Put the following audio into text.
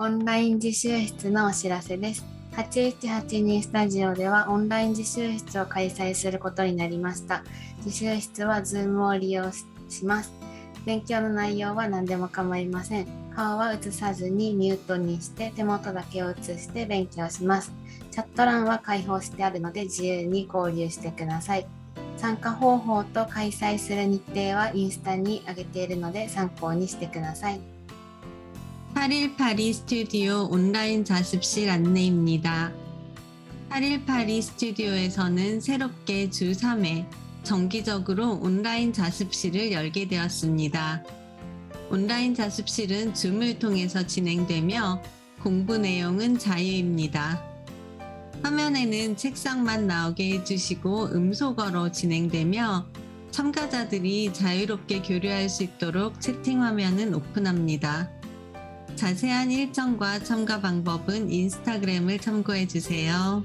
オンライン自習室のお知らせです。8182スタジオではオンライン自習室を開催することになりました。自習室は Zoom を利用します。勉強の内容は何でも構いません。顔は映さずにミュートにして手元だけを映して勉強します。チャット欄は開放してあるので自由に交流してください。参加方法と開催する日程はインスタに上げているので参考にしてください。8182 스튜디오 온라인 자습실 안내입니다. 8182 스튜디오에서는 새롭게 주 3회 정기적으로 온라인 자습실을 열게 되었습니다. 온라인 자습실은 줌을 통해서 진행되며 공부 내용은 자유입니다. 화면에는 책상만 나오게 해주시고 음소거로 진행되며 참가자들이 자유롭게 교류할 수 있도록 채팅 화면은 오픈합니다. 자세한 일정과 참가 방법은 인스타그램을 참고해 주세요.